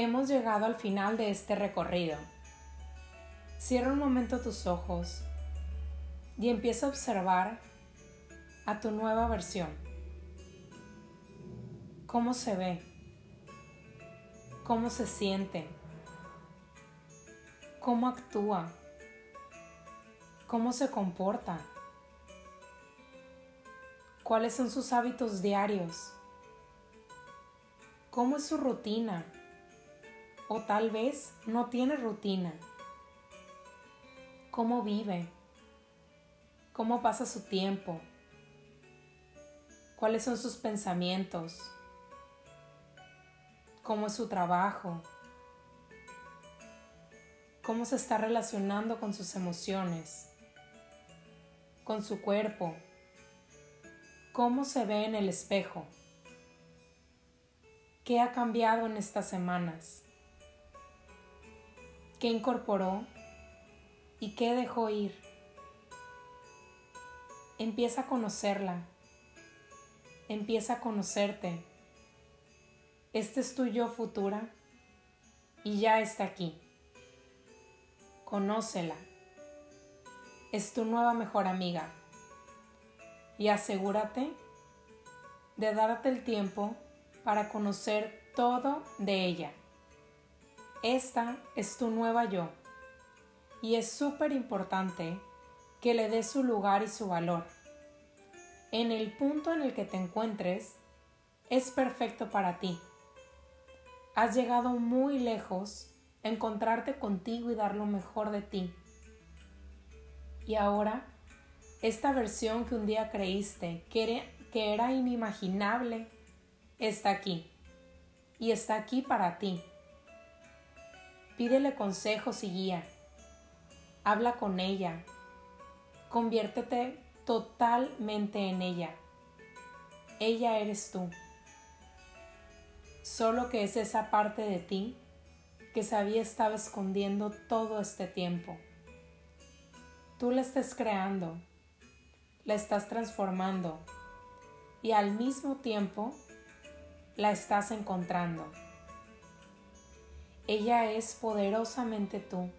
Hemos llegado al final de este recorrido. Cierra un momento tus ojos y empieza a observar a tu nueva versión. ¿Cómo se ve? ¿Cómo se siente? ¿Cómo actúa? ¿Cómo se comporta? ¿Cuáles son sus hábitos diarios? ¿Cómo es su rutina? O tal vez no tiene rutina. ¿Cómo vive? ¿Cómo pasa su tiempo? ¿Cuáles son sus pensamientos? ¿Cómo es su trabajo? ¿Cómo se está relacionando con sus emociones? ¿Con su cuerpo? ¿Cómo se ve en el espejo? ¿Qué ha cambiado en estas semanas? ¿Qué incorporó y qué dejó ir? Empieza a conocerla. Empieza a conocerte. Este es tu yo futura y ya está aquí. Conócela. Es tu nueva mejor amiga. Y asegúrate de darte el tiempo para conocer todo de ella. Esta es tu nueva yo y es súper importante que le des su lugar y su valor. En el punto en el que te encuentres, es perfecto para ti. Has llegado muy lejos a encontrarte contigo y dar lo mejor de ti. Y ahora, esta versión que un día creíste que era, que era inimaginable está aquí y está aquí para ti. Pídele consejos y guía. Habla con ella. Conviértete totalmente en ella. Ella eres tú. Solo que es esa parte de ti que sabía estaba escondiendo todo este tiempo. Tú la estás creando, la estás transformando y al mismo tiempo la estás encontrando. Ella es poderosamente tú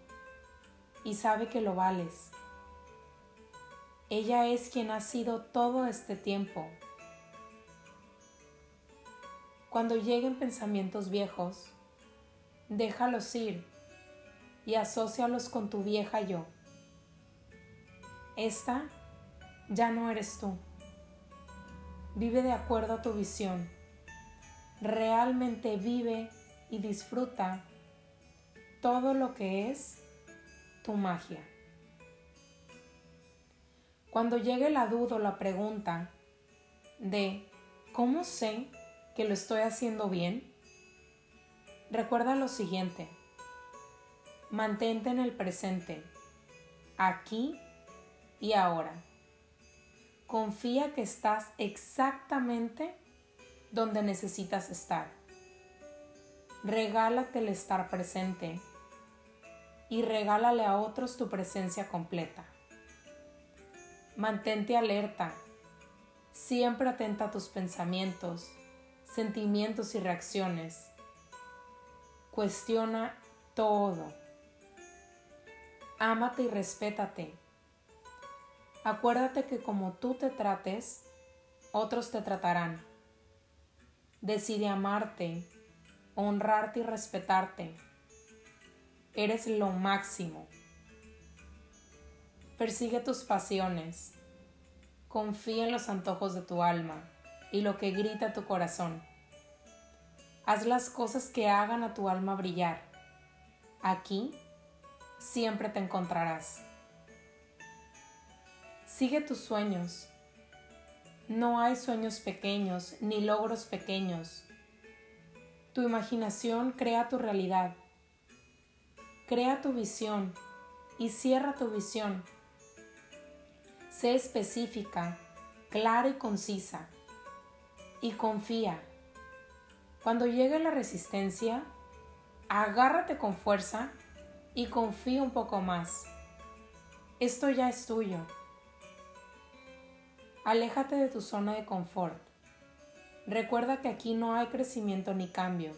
y sabe que lo vales. Ella es quien ha sido todo este tiempo. Cuando lleguen pensamientos viejos, déjalos ir y asócialos con tu vieja yo. Esta ya no eres tú. Vive de acuerdo a tu visión realmente vive y disfruta todo lo que es tu magia. Cuando llegue la duda o la pregunta de ¿cómo sé que lo estoy haciendo bien? Recuerda lo siguiente. Mantente en el presente, aquí y ahora. Confía que estás exactamente donde necesitas estar. Regálate el estar presente y regálale a otros tu presencia completa. Mantente alerta, siempre atenta a tus pensamientos, sentimientos y reacciones. Cuestiona todo. Ámate y respétate. Acuérdate que como tú te trates, otros te tratarán. Decide amarte, honrarte y respetarte. Eres lo máximo. Persigue tus pasiones. Confía en los antojos de tu alma y lo que grita tu corazón. Haz las cosas que hagan a tu alma brillar. Aquí siempre te encontrarás. Sigue tus sueños no hay sueños pequeños ni logros pequeños. Tu imaginación crea tu realidad. Crea tu visión y cierra tu visión. Sé específica, clara y concisa. Y confía. Cuando llegue la resistencia, agárrate con fuerza y confía un poco más. Esto ya es tuyo. Aléjate de tu zona de confort. Recuerda que aquí no hay crecimiento ni cambio.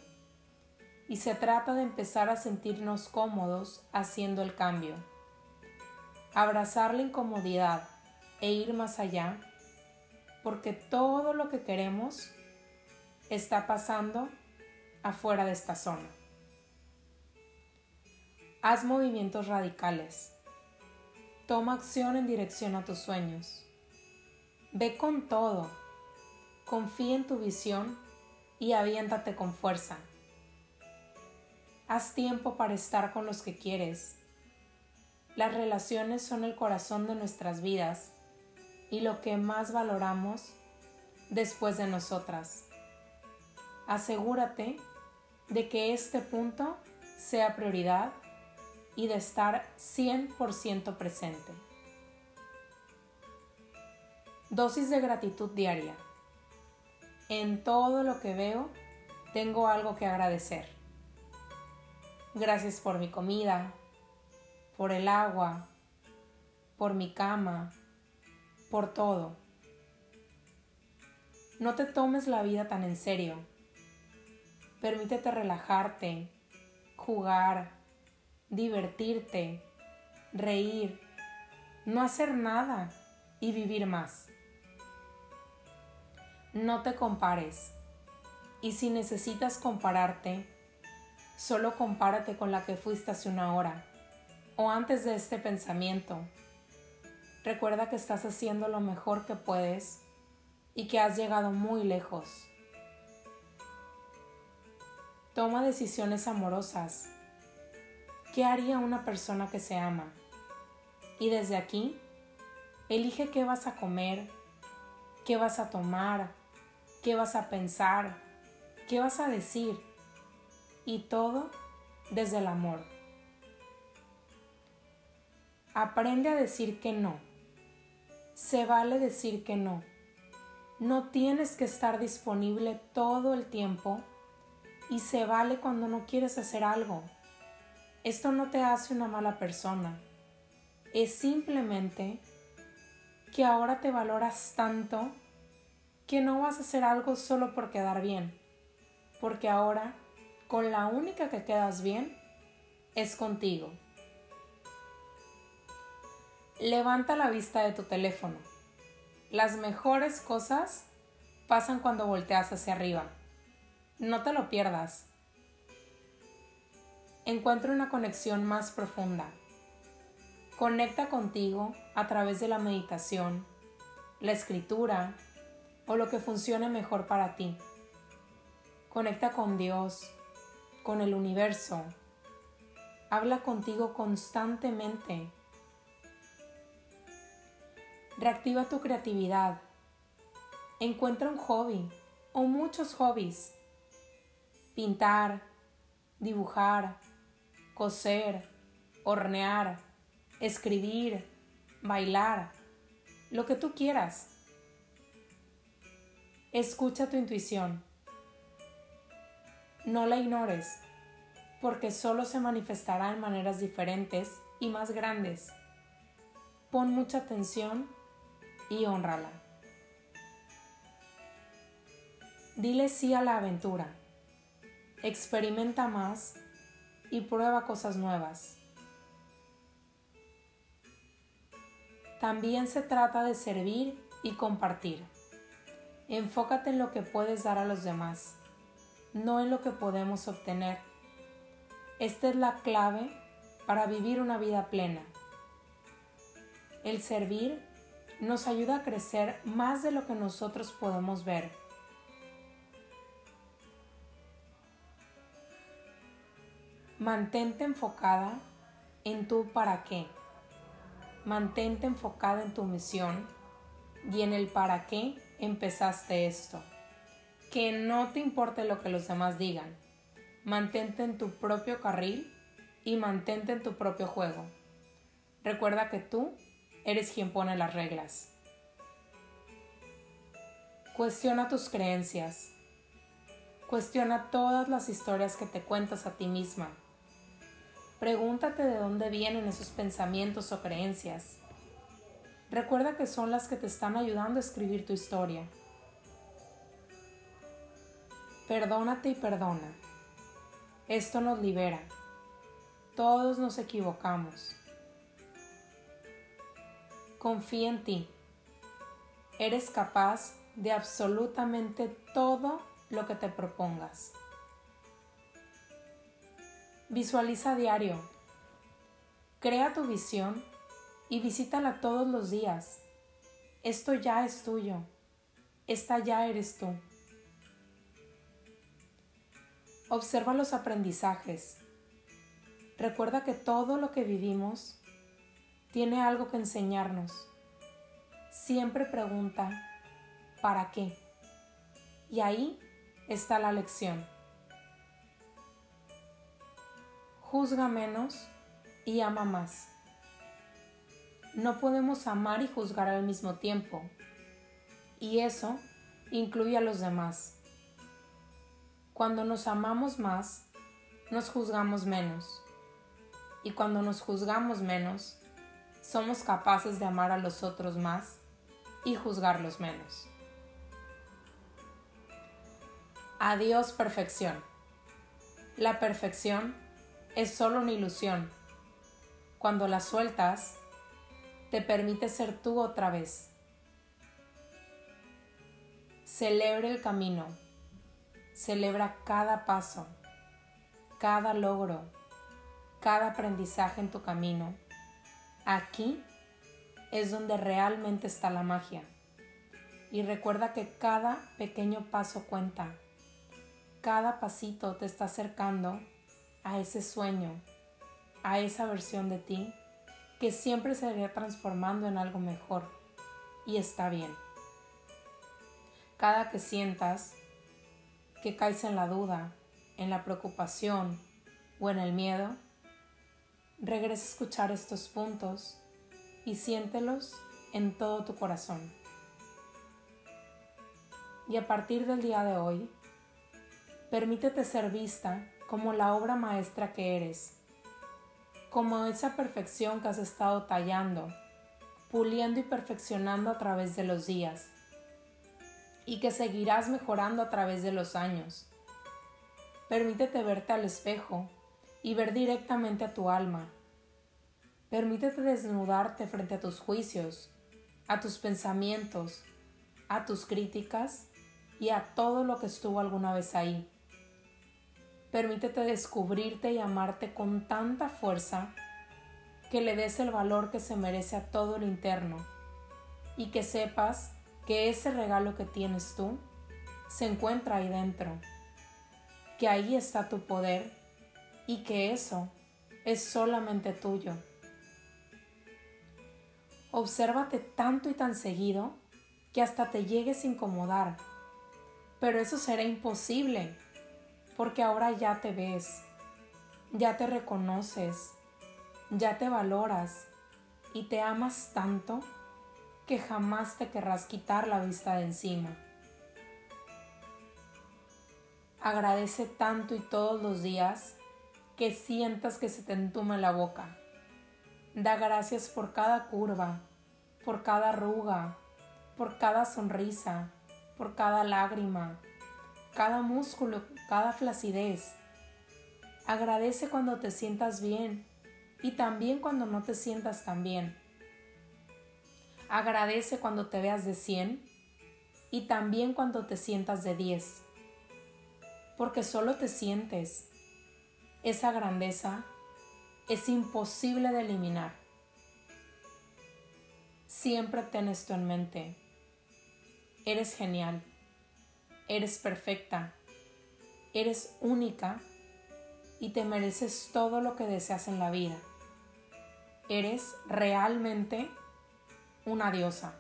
Y se trata de empezar a sentirnos cómodos haciendo el cambio. Abrazar la incomodidad e ir más allá, porque todo lo que queremos está pasando afuera de esta zona. Haz movimientos radicales. Toma acción en dirección a tus sueños. Ve con todo. Confía en tu visión y aviéntate con fuerza. Haz tiempo para estar con los que quieres. Las relaciones son el corazón de nuestras vidas y lo que más valoramos después de nosotras. Asegúrate de que este punto sea prioridad y de estar 100% presente. Dosis de gratitud diaria. En todo lo que veo, tengo algo que agradecer. Gracias por mi comida, por el agua, por mi cama, por todo. No te tomes la vida tan en serio. Permítete relajarte, jugar, divertirte, reír, no hacer nada y vivir más. No te compares. Y si necesitas compararte, solo compárate con la que fuiste hace una hora o antes de este pensamiento. Recuerda que estás haciendo lo mejor que puedes y que has llegado muy lejos. Toma decisiones amorosas. ¿Qué haría una persona que se ama? Y desde aquí, elige qué vas a comer, qué vas a tomar, qué vas a pensar, qué vas a decir. Y todo desde el amor. Aprende a decir que no. Se vale decir que no. No tienes que estar disponible todo el tiempo y se vale cuando no quieres hacer algo. Esto no te hace una mala persona. Es simplemente que ahora te valoras tanto que no vas a hacer algo solo por quedar bien, porque ahora con la única que quedas bien es contigo. Levanta la vista de tu teléfono. Las mejores cosas pasan cuando volteas hacia arriba. No te lo pierdas. Encuentra una conexión más profunda. Conecta contigo a través de la meditación, la escritura, o lo que funcione mejor para ti. Conecta con Dios, con el universo. Habla contigo constantemente. Reactiva tu creatividad. Encuentra un hobby o muchos hobbies. Pintar, dibujar, coser, hornear, escribir, bailar, lo que tú quieras. Escucha tu intuición. No la ignores, porque solo se manifestará en maneras diferentes y más grandes. Pon mucha atención y honrala. Dile sí a la aventura. Experimenta más y prueba cosas nuevas. También se trata de servir y compartir. Enfócate en lo que puedes dar a los demás, no en lo que podemos obtener. Esta es la clave para vivir una vida plena. El servir nos ayuda a crecer más de lo que nosotros podemos ver. Mantente enfocada en tu para qué. Mantente enfocada en tu misión y en el para qué empezaste esto. Que no te importe lo que los demás digan. Mantente en tu propio carril y mantente en tu propio juego. Recuerda que tú eres quien pone las reglas. Cuestiona tus creencias. Cuestiona todas las historias que te cuentas a ti misma. Pregúntate de dónde vienen esos pensamientos o creencias. Recuerda que son las que te están ayudando a escribir tu historia. Perdónate y perdona. Esto nos libera. Todos nos equivocamos. Confía en ti. Eres capaz de absolutamente todo lo que te propongas. Visualiza diario. Crea tu visión y visítala todos los días. Esto ya es tuyo. Esta ya eres tú. Observa los aprendizajes. Recuerda que todo lo que vivimos tiene algo que enseñarnos. Siempre pregunta, ¿para qué? Y ahí está la lección. Juzga menos y ama más. No podemos amar y juzgar al mismo tiempo. Y eso incluye a los demás. Cuando nos amamos más, nos juzgamos menos. Y cuando nos juzgamos menos, somos capaces de amar a los otros más y juzgarlos menos. Adiós perfección. La perfección es solo una ilusión. Cuando la sueltas, te permite ser tú otra vez. Celebre el camino Celebra cada paso, cada logro, cada aprendizaje en tu camino. Aquí es donde realmente está la magia. Y recuerda que cada pequeño paso cuenta. Cada pasito te está acercando a ese sueño, a esa versión de ti que siempre se irá transformando en algo mejor. Y está bien. Cada que sientas que caes en la duda, en la preocupación o en el miedo, regresa a escuchar estos puntos y siéntelos en todo tu corazón. Y a partir del día de hoy, permítete ser vista como la obra maestra que eres, como esa perfección que has estado tallando, puliendo y perfeccionando a través de los días y que seguirás mejorando a través de los años. Permítete verte al espejo y ver directamente a tu alma. Permítete desnudarte frente a tus juicios, a tus pensamientos, a tus críticas y a todo lo que estuvo alguna vez ahí. Permítete descubrirte y amarte con tanta fuerza que le des el valor que se merece a todo lo interno y que sepas que ese regalo que tienes tú se encuentra ahí dentro, que ahí está tu poder y que eso es solamente tuyo. Obsérvate tanto y tan seguido que hasta te llegues a incomodar, pero eso será imposible porque ahora ya te ves, ya te reconoces, ya te valoras y te amas tanto que jamás te querrás quitar la vista de encima. Agradece tanto y todos los días que sientas que se te entume la boca. Da gracias por cada curva, por cada arruga, por cada sonrisa, por cada lágrima, cada músculo, cada flacidez. Agradece cuando te sientas bien y también cuando no te sientas tan bien. Agradece cuando te veas de 100 y también cuando te sientas de 10. Porque solo te sientes. Esa grandeza es imposible de eliminar. Siempre ten esto en mente. Eres genial. Eres perfecta. Eres única y te mereces todo lo que deseas en la vida. Eres realmente una diosa.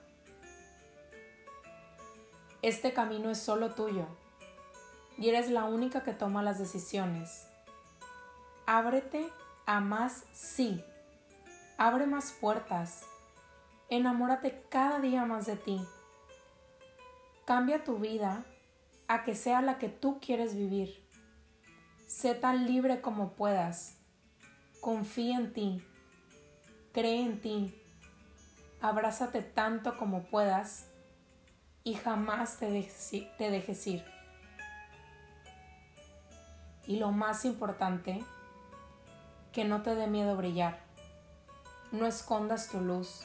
Este camino es solo tuyo y eres la única que toma las decisiones. Ábrete a más sí. Abre más puertas. Enamórate cada día más de ti. Cambia tu vida a que sea la que tú quieres vivir. Sé tan libre como puedas. Confía en ti. Cree en ti abrázate tanto como puedas y jamás te dejes, ir. Y lo más importante, que no te dé miedo brillar. No escondas tu luz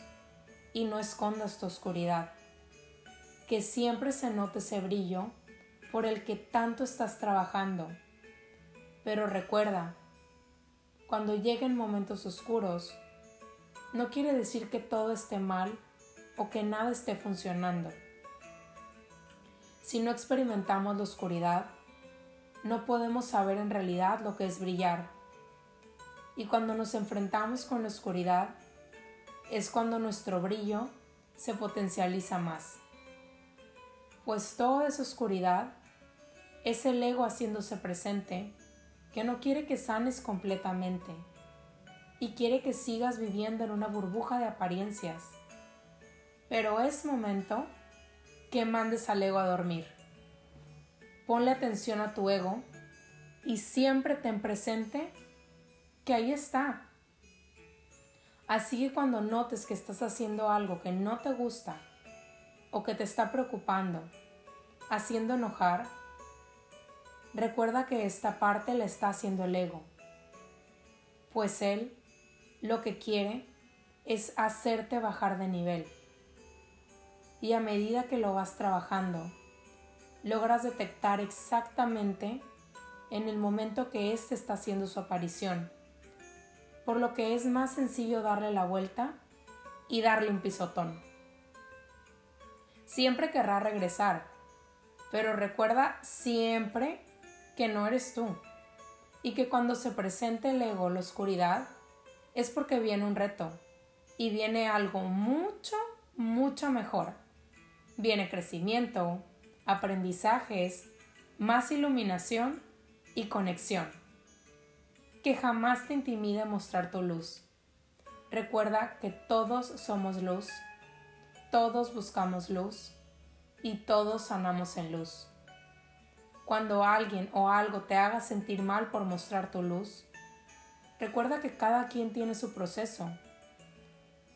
y no escondas tu oscuridad. Que siempre se note ese brillo por el que tanto estás trabajando. Pero recuerda, cuando lleguen momentos oscuros, no quiere decir que todo esté mal o que nada esté funcionando. Si no experimentamos la oscuridad, no podemos saber en realidad lo que es brillar. Y cuando nos enfrentamos con la oscuridad, es cuando nuestro brillo se potencializa más. Pues toda esa oscuridad es el ego haciéndose presente que no quiere que sanes completamente y quiere que sigas viviendo en una burbuja de apariencias. Pero es momento que mandes al ego a dormir. Ponle atención a tu ego y siempre ten presente que ahí está. Así que cuando notes que estás haciendo algo que no te gusta o que te está preocupando, haciendo enojar, recuerda que esta parte le está haciendo el ego, pues él lo que quiere es hacerte bajar de nivel. Y a medida que lo vas trabajando, logras detectar exactamente en el momento que éste está haciendo su aparición, por lo que es más sencillo darle la vuelta y darle un pisotón. Siempre querrá regresar, pero recuerda siempre que no eres tú y que cuando se presente el ego, la oscuridad, es porque viene un reto y viene algo mucho, mucho mejor. Viene crecimiento, aprendizajes, más iluminación y conexión. Que jamás te intimide mostrar tu luz. Recuerda que todos somos luz, todos buscamos luz y todos sanamos en luz. Cuando alguien o algo te haga sentir mal por mostrar tu luz, recuerda que cada quien tiene su proceso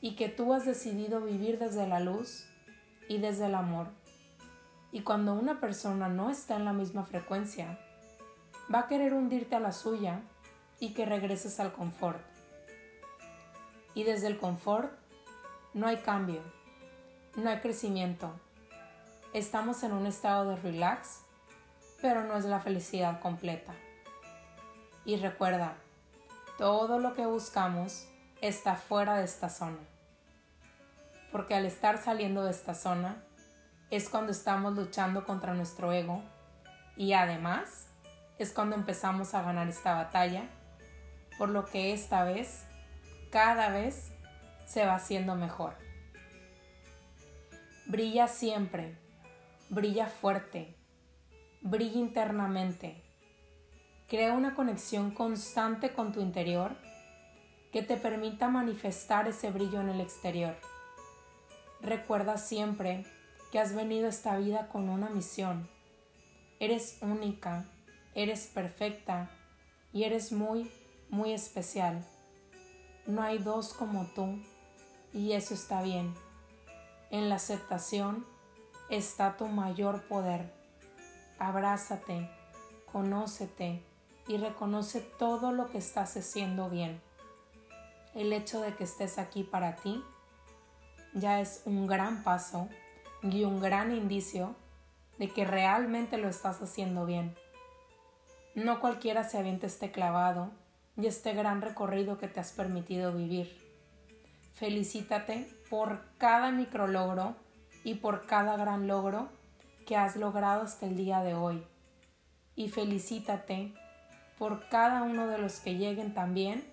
y que tú has decidido vivir desde la luz y desde el amor. Y cuando una persona no está en la misma frecuencia, va a querer hundirte a la suya y que regreses al confort. Y desde el confort no hay cambio, no hay crecimiento. Estamos en un estado de relax pero no es la felicidad completa. Y recuerda, todo lo que buscamos está fuera de esta zona. Porque al estar saliendo de esta zona es cuando estamos luchando contra nuestro ego y además es cuando empezamos a ganar esta batalla, por lo que esta vez, cada vez, se va haciendo mejor. Brilla siempre, brilla fuerte, brilla internamente. Crea una conexión constante con tu interior que te permita manifestar ese brillo en el exterior. Recuerda siempre que has venido a esta vida con una misión. Eres única, eres perfecta y eres muy, muy especial. No hay dos como tú y eso está bien. En la aceptación está tu mayor poder abrázate, conócete y reconoce todo lo que estás haciendo bien. El hecho de que estés aquí para ti ya es un gran paso y un gran indicio de que realmente lo estás haciendo bien. No cualquiera se avienta este clavado y este gran recorrido que te has permitido vivir. Felicítate por cada micrologro y por cada gran logro que has logrado hasta el día de hoy y felicítate por cada uno de los que lleguen también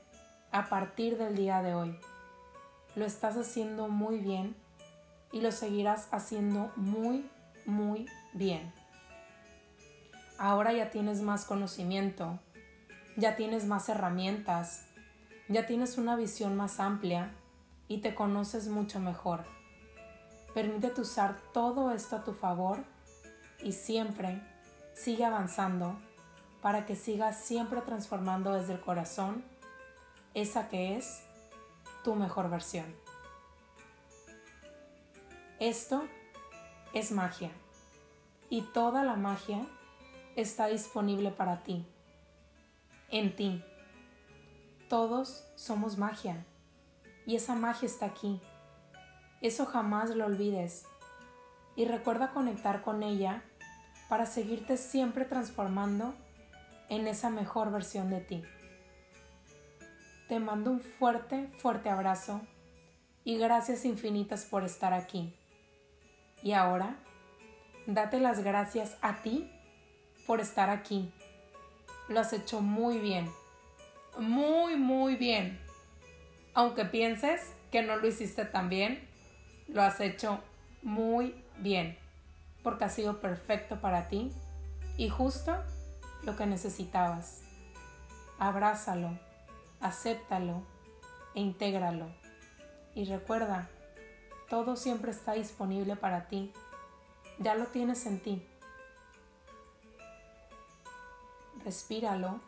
a partir del día de hoy. Lo estás haciendo muy bien y lo seguirás haciendo muy, muy bien. Ahora ya tienes más conocimiento, ya tienes más herramientas, ya tienes una visión más amplia y te conoces mucho mejor. Permítete usar todo esto a tu favor y siempre sigue avanzando para que sigas siempre transformando desde el corazón esa que es tu mejor versión. Esto es magia y toda la magia está disponible para ti. en ti. Todos somos magia y esa magia está aquí. Eso jamás lo olvides y recuerda conectar con ella para seguirte siempre transformando en esa mejor versión de ti. Te mando un fuerte, fuerte abrazo y gracias infinitas por estar aquí. Y ahora, date las gracias a ti por estar aquí. Lo has hecho muy bien. Muy, muy bien. Aunque pienses que no lo hiciste tan bien, lo has hecho muy bien. Porque ha sido perfecto para ti y justo lo que necesitabas. Abrázalo, acéptalo e intégralo. Y recuerda, todo siempre está disponible para ti. Ya lo tienes en ti. Respíralo.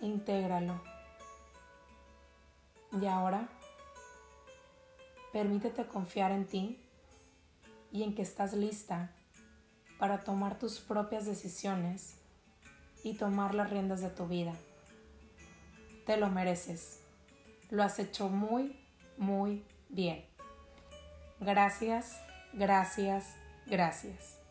Intégralo. Y ahora, permítete confiar en ti y en que estás lista para tomar tus propias decisiones y tomar las riendas de tu vida. Te lo mereces. Lo has hecho muy, muy bien. Gracias, gracias, gracias.